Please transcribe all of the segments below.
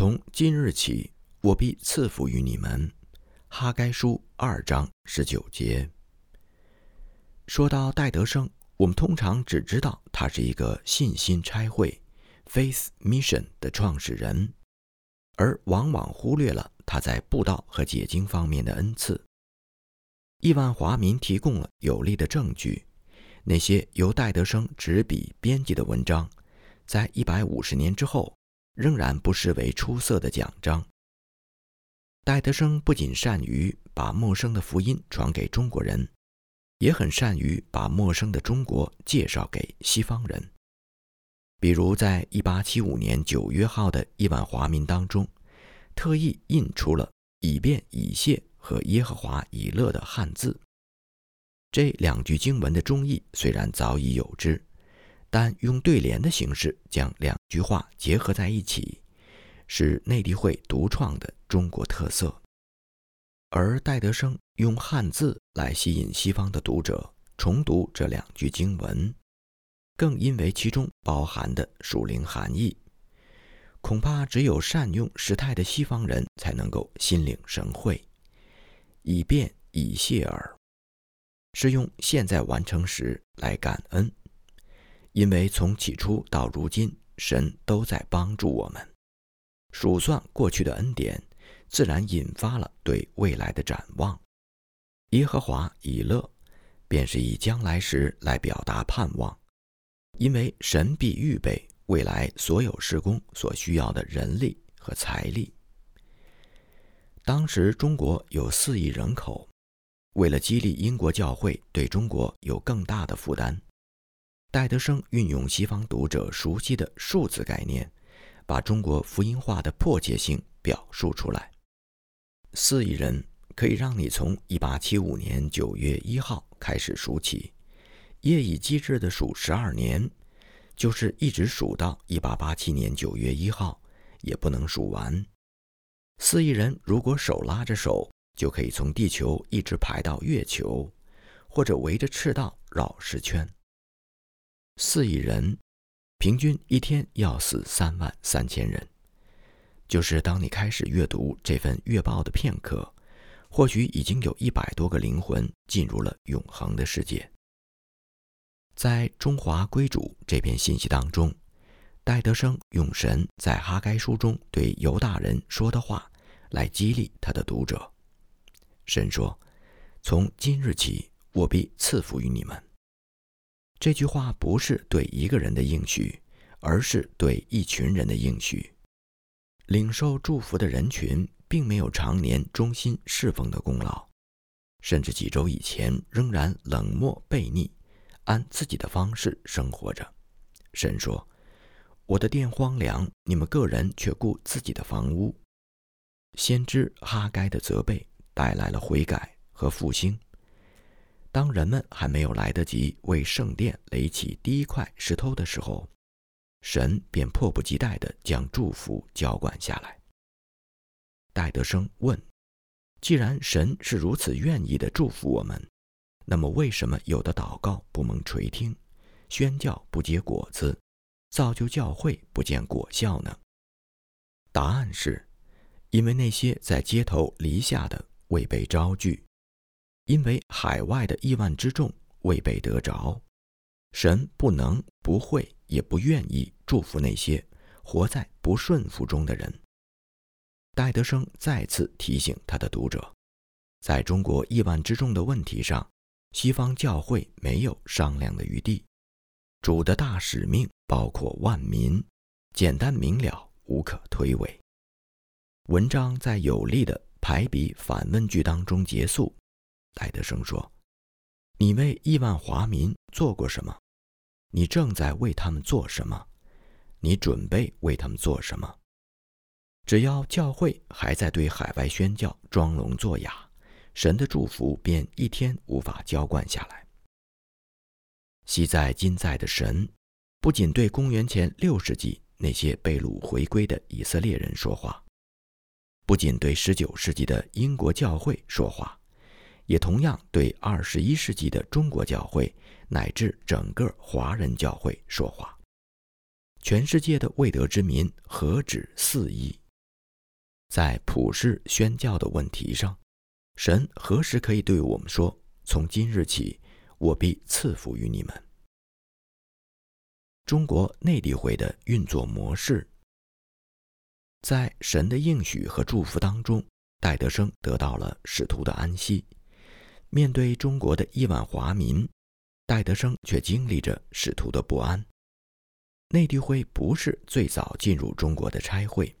从今日起，我必赐福于你们。哈该书二章十九节。说到戴德生，我们通常只知道他是一个信心差会 （Faith Mission） 的创始人，而往往忽略了他在布道和解经方面的恩赐。亿万华民提供了有力的证据，那些由戴德生执笔编辑的文章，在一百五十年之后。仍然不失为出色的奖章。戴德生不仅善于把陌生的福音传给中国人，也很善于把陌生的中国介绍给西方人。比如，在1875年9月号的亿万华民当中，特意印出了“以便以谢”和“耶和华以乐”的汉字。这两句经文的中译虽然早已有之。但用对联的形式将两句话结合在一起，是内地会独创的中国特色。而戴德生用汉字来吸引西方的读者重读这两句经文，更因为其中包含的属灵含义，恐怕只有善用时态的西方人才能够心领神会。以便以谢耳，是用现在完成时来感恩。因为从起初到如今，神都在帮助我们。数算过去的恩典，自然引发了对未来的展望。耶和华以乐，便是以将来时来表达盼望。因为神必预备未来所有施工所需要的人力和财力。当时中国有四亿人口，为了激励英国教会对中国有更大的负担。戴德生运用西方读者熟悉的数字概念，把中国福音化的迫切性表述出来。四亿人可以让你从1875年9月1号开始数起，夜以继日地数十二年，就是一直数到1887年9月1号，也不能数完。四亿人如果手拉着手，就可以从地球一直排到月球，或者围着赤道绕十圈。四亿人，平均一天要死三万三千人。就是当你开始阅读这份月报的片刻，或许已经有一百多个灵魂进入了永恒的世界。在中华归主这篇信息当中，戴德生用神在哈该书中对犹大人说的话来激励他的读者。神说：“从今日起，我必赐福于你们。”这句话不是对一个人的应许，而是对一群人的应许。领受祝福的人群并没有常年忠心侍奉的功劳，甚至几周以前仍然冷漠悖逆，按自己的方式生活着。神说：“我的殿荒凉，你们个人却顾自己的房屋。”先知哈该的责备带来了悔改和复兴。当人们还没有来得及为圣殿垒起第一块石头的时候，神便迫不及待地将祝福浇灌下来。戴德生问：“既然神是如此愿意地祝福我们，那么为什么有的祷告不蒙垂听，宣教不结果子，造就教会不见果效呢？”答案是：因为那些在街头篱下的未被招聚。因为海外的亿万之众未被得着，神不能、不会、也不愿意祝福那些活在不顺服中的人。戴德生再次提醒他的读者，在中国亿万之众的问题上，西方教会没有商量的余地。主的大使命包括万民，简单明了，无可推诿。文章在有力的排比反问句当中结束。戴德生说：“你为亿万华民做过什么？你正在为他们做什么？你准备为他们做什么？只要教会还在对海外宣教装聋作哑，神的祝福便一天无法浇灌下来。昔在今在的神，不仅对公元前六世纪那些被掳回归的以色列人说话，不仅对十九世纪的英国教会说话。”也同样对二十一世纪的中国教会乃至整个华人教会说话。全世界的未得之民何止四亿？在普世宣教的问题上，神何时可以对我们说：“从今日起，我必赐福于你们？”中国内地会的运作模式，在神的应许和祝福当中，戴德生得到了使徒的安息。面对中国的亿万华民，戴德生却经历着使徒的不安。内地会不是最早进入中国的差会，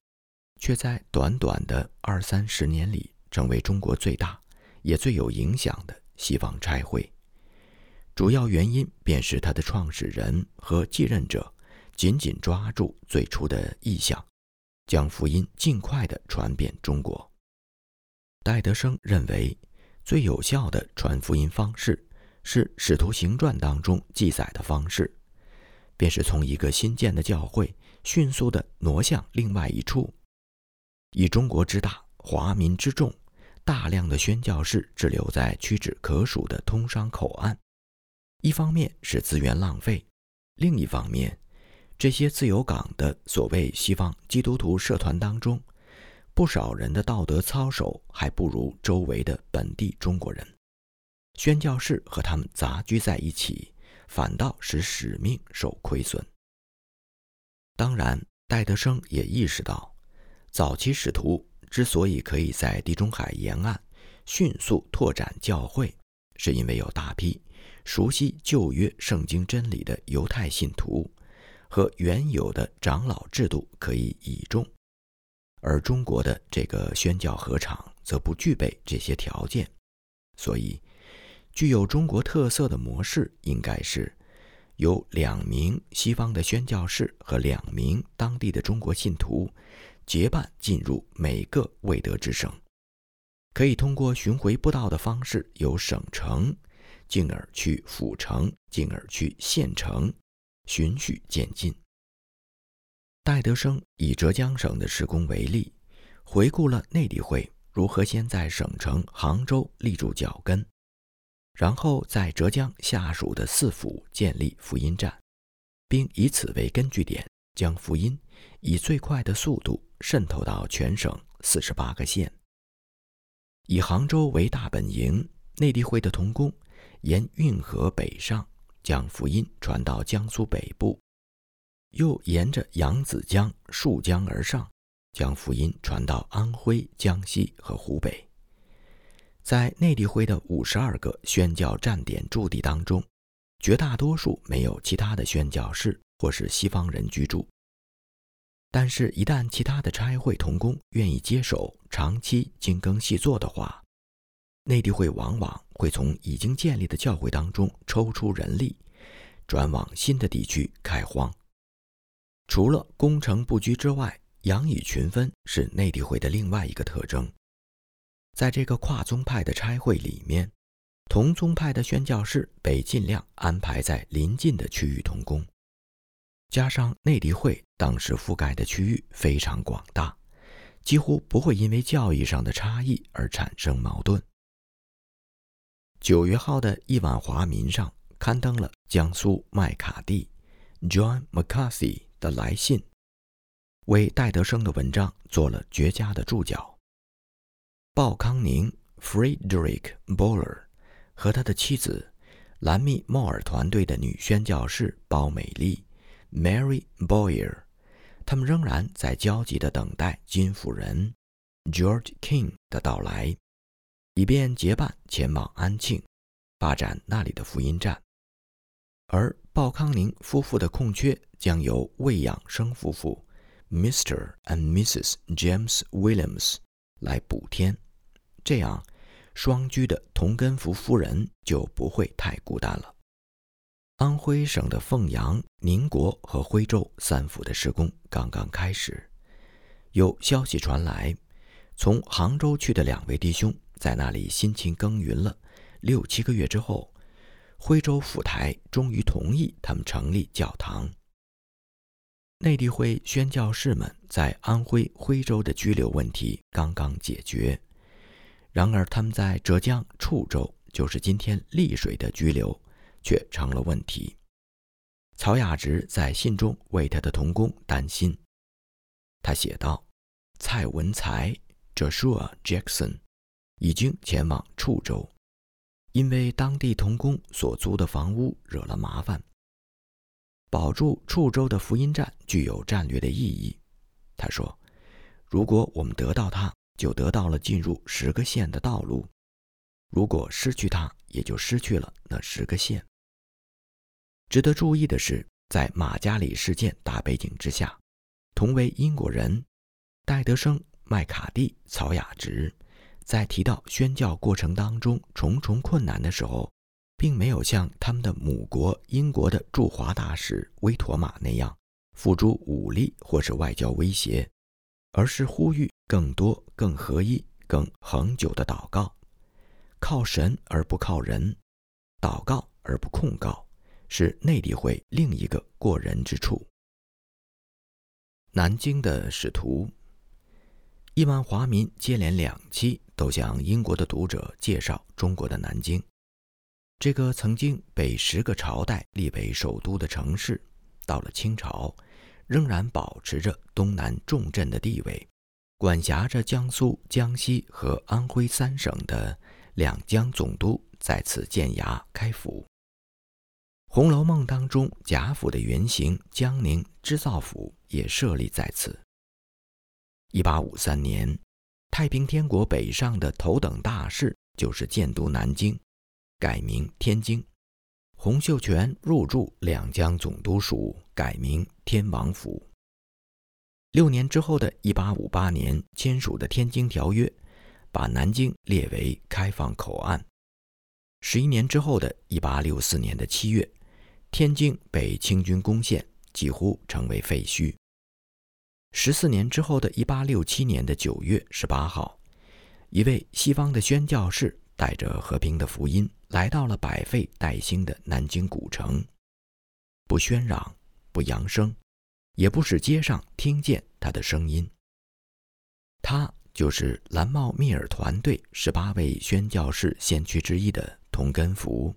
却在短短的二三十年里，成为中国最大也最有影响的西方差会。主要原因便是他的创始人和继任者紧紧抓住最初的意向，将福音尽快地传遍中国。戴德生认为，最有效的传福音方式是《使徒行传》当中记载的方式，便是从一个新建的教会迅速地挪向另外一处。以中国之大，华民之众，大量的宣教士滞留在屈指可数的通商口岸。一方面是资源浪费，另一方面，这些自由港的所谓西方基督徒社团当中，不少人的道德操守还不如周围的本地中国人。宣教士和他们杂居在一起，反倒使使命受亏损。当然，戴德生也意识到，早期使徒之所以可以在地中海沿岸迅速拓展教会，是因为有大批。熟悉旧约圣经真理的犹太信徒和原有的长老制度可以倚重，而中国的这个宣教合场则不具备这些条件，所以具有中国特色的模式应该是由两名西方的宣教士和两名当地的中国信徒结伴进入每个未得之省，可以通过巡回布道的方式由省城。进而去府城，进而去县城，循序渐进。戴德生以浙江省的施工为例，回顾了内地会如何先在省城杭州立住脚跟，然后在浙江下属的四府建立福音站，并以此为根据点，将福音以最快的速度渗透到全省四十八个县。以杭州为大本营，内地会的同工。沿运河北上，将福音传到江苏北部；又沿着扬子江溯江而上，将福音传到安徽、江西和湖北。在内地会的五十二个宣教站点驻地当中，绝大多数没有其他的宣教士或是西方人居住。但是，一旦其他的差会同工愿意接手长期精耕细作的话，内地会往往。会从已经建立的教会当中抽出人力，转往新的地区开荒。除了攻城布局之外，养以群分是内地会的另外一个特征。在这个跨宗派的差会里面，同宗派的宣教士被尽量安排在邻近的区域同工。加上内地会当时覆盖的区域非常广大，几乎不会因为教义上的差异而产生矛盾。九月号的《一晚华民》上刊登了江苏麦卡蒂 （John McCarthy） 的来信，为戴德生的文章做了绝佳的注脚。鲍康宁 （Friedrich Boller） 和他的妻子兰密莫尔团队的女宣教士包美丽 （Mary Boyer），他们仍然在焦急地等待金夫人 （George King） 的到来。以便结伴前往安庆，发展那里的福音站，而鲍康宁夫妇的空缺将由魏养生夫妇 Mr. and Mrs. James Williams 来补天，这样双居的同根福夫人就不会太孤单了。安徽省的凤阳、宁国和徽州三府的施工刚刚开始，有消息传来，从杭州去的两位弟兄。在那里辛勤耕耘了六七个月之后，徽州府台终于同意他们成立教堂。内地会宣教士们在安徽、徽州的居留问题刚刚解决，然而他们在浙江处州，就是今天丽水的居留却成了问题。曹雅直在信中为他的同工担心，他写道：“蔡文才 （Joshua Jackson） 已经前往处州，因为当地童工所租的房屋惹了麻烦。保住处州的福音站具有战略的意义。他说：“如果我们得到它，就得到了进入十个县的道路；如果失去它，也就失去了那十个县。”值得注意的是，在马加里事件大背景之下，同为英国人，戴德生、麦卡蒂、曹雅直，在提到宣教过程当中重重困难的时候。并没有像他们的母国英国的驻华大使威妥玛那样付诸武力或是外交威胁，而是呼吁更多、更合一、更恒久的祷告，靠神而不靠人，祷告而不控告，是内地会另一个过人之处。南京的使徒，亿万华民接连两期都向英国的读者介绍中国的南京。这个曾经被十个朝代立为首都的城市，到了清朝，仍然保持着东南重镇的地位，管辖着江苏、江西和安徽三省的两江总督在此建衙开府。《红楼梦》当中贾府的原型江宁织造府也设立在此。一八五三年，太平天国北上的头等大事就是建都南京。改名天津，洪秀全入驻两江总督署，改名天王府。六年之后的一八五八年签署的《天津条约》，把南京列为开放口岸。十一年之后的一八六四年的七月，天津被清军攻陷，几乎成为废墟。十四年之后的一八六七年的九月十八号，一位西方的宣教士带着和平的福音。来到了百废待兴的南京古城，不喧嚷，不扬声，也不使街上听见他的声音。他就是蓝帽密尔团队十八位宣教士先驱之一的童根福。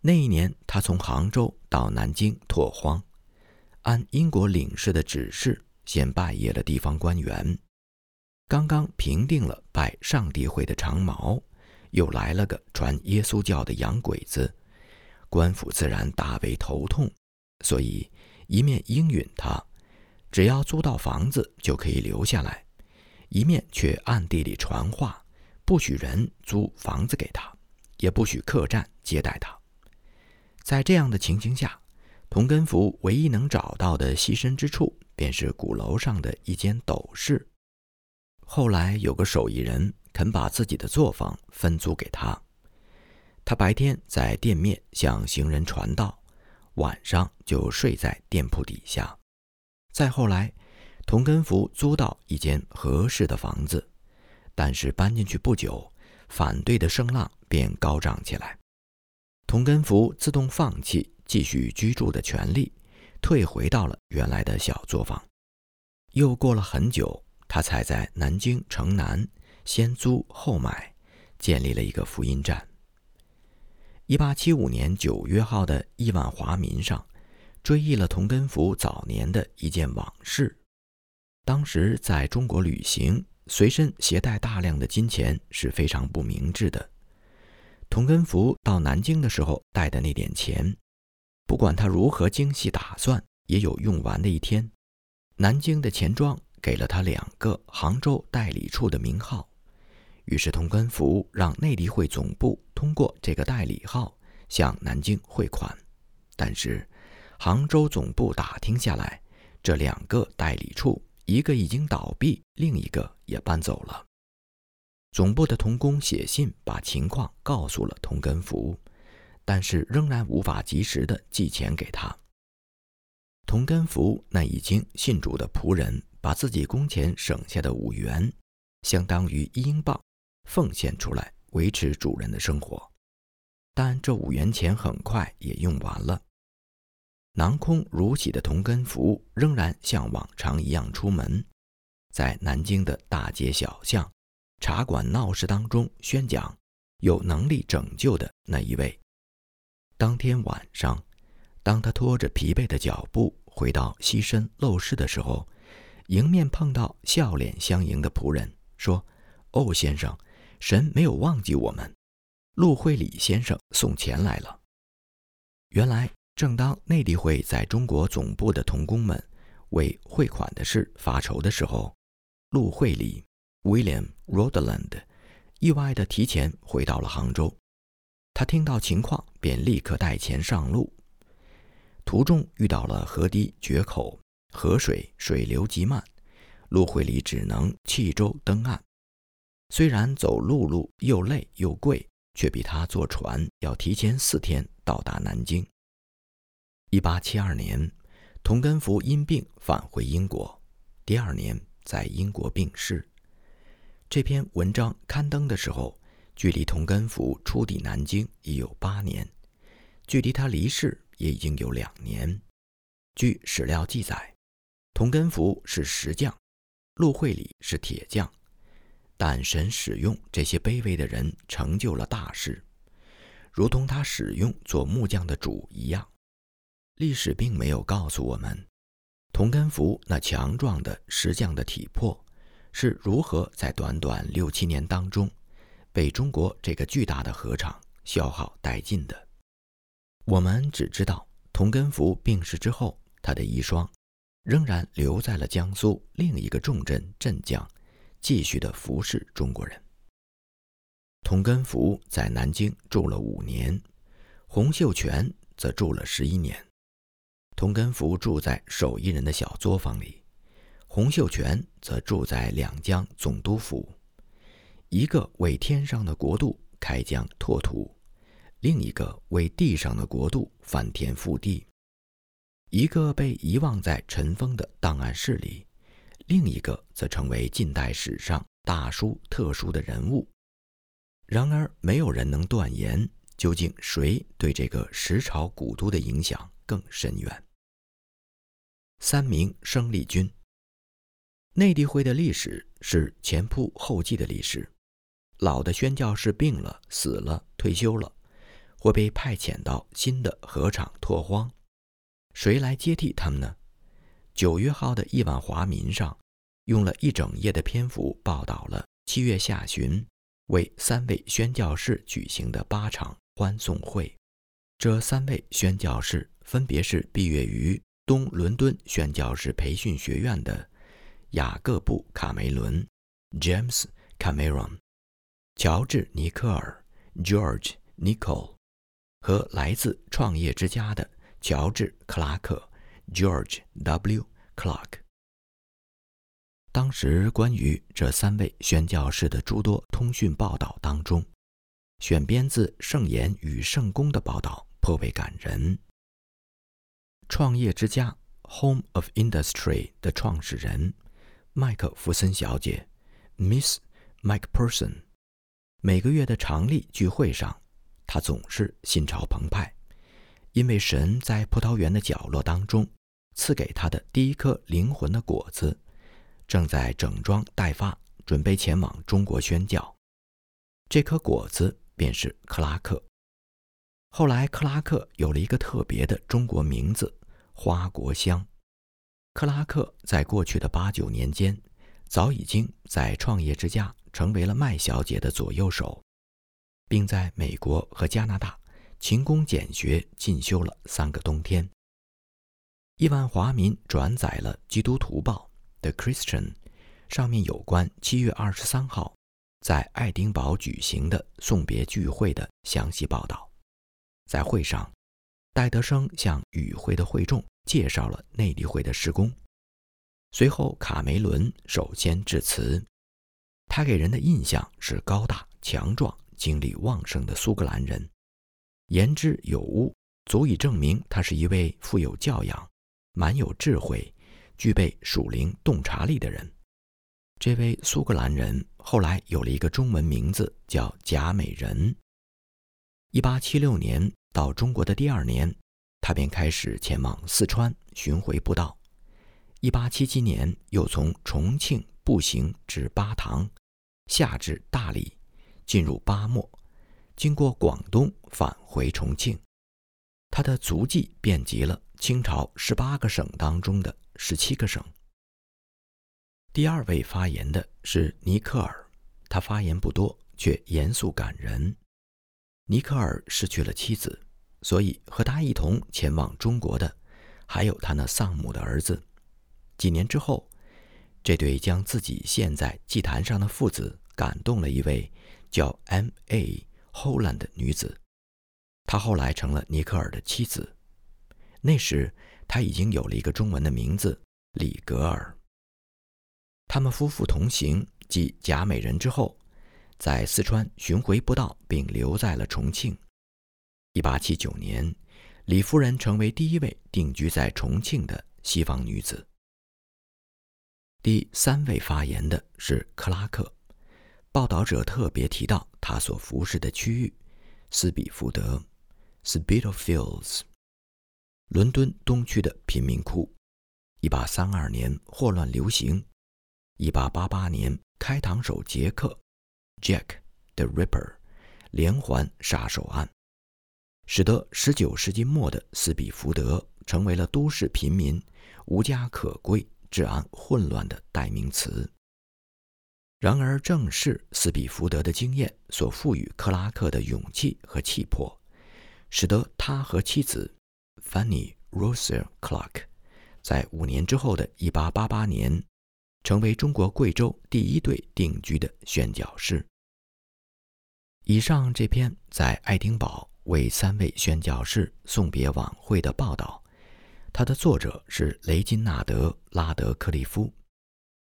那一年，他从杭州到南京拓荒，按英国领事的指示，先拜谒了地方官员，刚刚平定了拜上帝会的长矛。又来了个传耶稣教的洋鬼子，官府自然大为头痛，所以一面应允他，只要租到房子就可以留下来；一面却暗地里传话，不许人租房子给他，也不许客栈接待他。在这样的情形下，童根福唯一能找到的栖身之处，便是鼓楼上的一间斗室。后来有个手艺人。肯把自己的作坊分租给他，他白天在店面向行人传道，晚上就睡在店铺底下。再后来，童根福租到一间合适的房子，但是搬进去不久，反对的声浪便高涨起来。童根福自动放弃继续居住的权利，退回到了原来的小作坊。又过了很久，他才在南京城南。先租后买，建立了一个福音站。一八七五年九月号的亿万华民上，追忆了童根福早年的一件往事。当时在中国旅行，随身携带大量的金钱是非常不明智的。童根福到南京的时候带的那点钱，不管他如何精细打算，也有用完的一天。南京的钱庄给了他两个杭州代理处的名号。于是，童根福让内地会总部通过这个代理号向南京汇款，但是杭州总部打听下来，这两个代理处一个已经倒闭，另一个也搬走了。总部的童工写信把情况告诉了童根福，但是仍然无法及时的寄钱给他。童根福那已经信主的仆人，把自己工钱省下的五元，相当于一英镑。奉献出来维持主人的生活，但这五元钱很快也用完了。囊空如洗的童根福仍然像往常一样出门，在南京的大街小巷、茶馆闹市当中宣讲有能力拯救的那一位。当天晚上，当他拖着疲惫的脚步回到西身陋室的时候，迎面碰到笑脸相迎的仆人，说：“哦，先生，神没有忘记我们。陆会礼先生送钱来了。”原来，正当内地会在中国总部的童工们为汇款的事发愁的时候，陆会礼 （William Rodland） 意外地提前回到了杭州。他听到情况，便立刻带钱上路。途中遇到了河堤决口，河水水流极慢，陆会礼只能弃舟登岸。虽然走陆路又累又贵，却比他坐船要提前四天到达南京。一八七二年，童根福因病返回英国，第二年在英国病逝。这篇文章刊登的时候，距离童根福初抵南京已有八年，距离他离世。也已经有两年。据史料记载，童根福是石匠，陆会礼是铁匠，但神使用这些卑微的人成就了大事，如同他使用做木匠的主一样。历史并没有告诉我们，童根福那强壮的石匠的体魄是如何在短短六七年当中，被中国这个巨大的河场消耗殆尽的。我们只知道，童根福病逝之后，他的遗孀仍然留在了江苏另一个重镇镇江，继续的服侍中国人。童根福在南京住了五年，洪秀全则住了十一年。童根福住在手艺人的小作坊里，洪秀全则住在两江总督府，一个为天上的国度开疆拓土。另一个为地上的国度翻天覆地，一个被遗忘在尘封的档案室里，另一个则成为近代史上大书特书的人物。然而，没有人能断言究竟谁对这个十朝古都的影响更深远。三明生力军，内地会的历史是前仆后继的历史，老的宣教士病了、死了、退休了。或被派遣到新的河场拓荒，谁来接替他们呢？九月号的亿万华民上，用了一整页的篇幅报道了七月下旬为三位宣教士举行的八场欢送会。这三位宣教士分别是毕业于东伦敦宣教士培训学院的雅各布·卡梅伦 （James Cameron）、乔治·尼克尔 （George Nicol）。和来自创业之家的乔治·克拉克 （George W. Clark）。当时关于这三位宣教士的诸多通讯报道当中，选编自《圣言与圣公》的报道颇为感人。创业之家 （Home of Industry） 的创始人麦克弗森小姐 （Miss McPherson） 每个月的常例聚会上。他总是心潮澎湃，因为神在葡萄园的角落当中赐给他的第一颗灵魂的果子，正在整装待发，准备前往中国宣教。这颗果子便是克拉克。后来，克拉克有了一个特别的中国名字——花国香。克拉克在过去的八九年间，早已经在创业之家成为了麦小姐的左右手。并在美国和加拿大勤工俭学进修了三个冬天。亿万华民转载了《基督徒报》The Christian，上面有关七月二十三号在爱丁堡举行的送别聚会的详细报道。在会上，戴德生向与会的会众介绍了内地会的施工。随后，卡梅伦首先致辞，他给人的印象是高大强壮。精力旺盛的苏格兰人，言之有物，足以证明他是一位富有教养、蛮有智慧、具备属灵洞察力的人。这位苏格兰人后来有了一个中文名字，叫贾美人。一八七六年到中国的第二年，他便开始前往四川巡回布道。一八七七年，又从重庆步行至巴塘，下至大理。进入巴莫，经过广东返回重庆，他的足迹遍及了清朝十八个省当中的十七个省。第二位发言的是尼克尔，他发言不多，却严肃感人。尼克尔失去了妻子，所以和他一同前往中国的还有他那丧母的儿子。几年之后，这对将自己献在祭坛上的父子感动了一位叫 M.A. Holland 的女子，她后来成了尼克尔的妻子。那时，他已经有了一个中文的名字李格尔。他们夫妇同行继贾美人之后，在四川巡回不到，并留在了重庆。1879年，李夫人成为第一位定居在重庆的西方女子。第三位发言的是克拉克。报道者特别提到他所服侍的区域——斯比福德 （Spitalfields）。伦敦东区的贫民窟。1832年霍乱流行，1888年开膛手杰克 （Jack the Ripper） 连环杀手案，使得19世纪末的斯比福德成为了都市贫民无家可归、治安混乱的代名词。然而，正是斯比福德的经验所赋予克拉克的勇气和气魄，使得他和妻子。Fanny Rosser Clark，在五年之后的1888年，成为中国贵州第一对定居的宣教士。以上这篇在爱丁堡为三位宣教士送别晚会的报道，它的作者是雷金纳德·拉德克利夫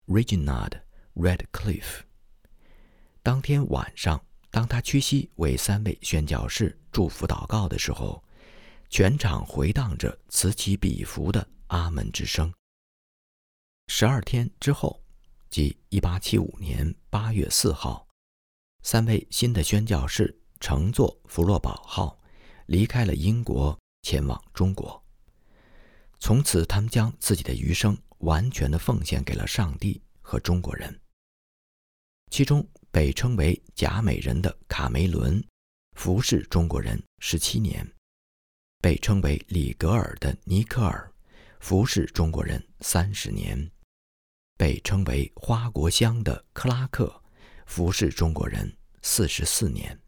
（Reginald Radcliffe）。当天晚上，当他屈膝为三位宣教士祝福祷告的时候。全场回荡着此起彼伏的阿门之声。十二天之后，即一八七五年八月四号，三位新的宣教士乘坐“福洛堡号”离开了英国，前往中国。从此，他们将自己的余生完全的奉献给了上帝和中国人。其中，被称为“贾美人”的卡梅伦，服侍中国人十七年。被称为里格尔的尼克尔，服侍中国人三十年；被称为花果香的克拉克，服侍中国人四十四年。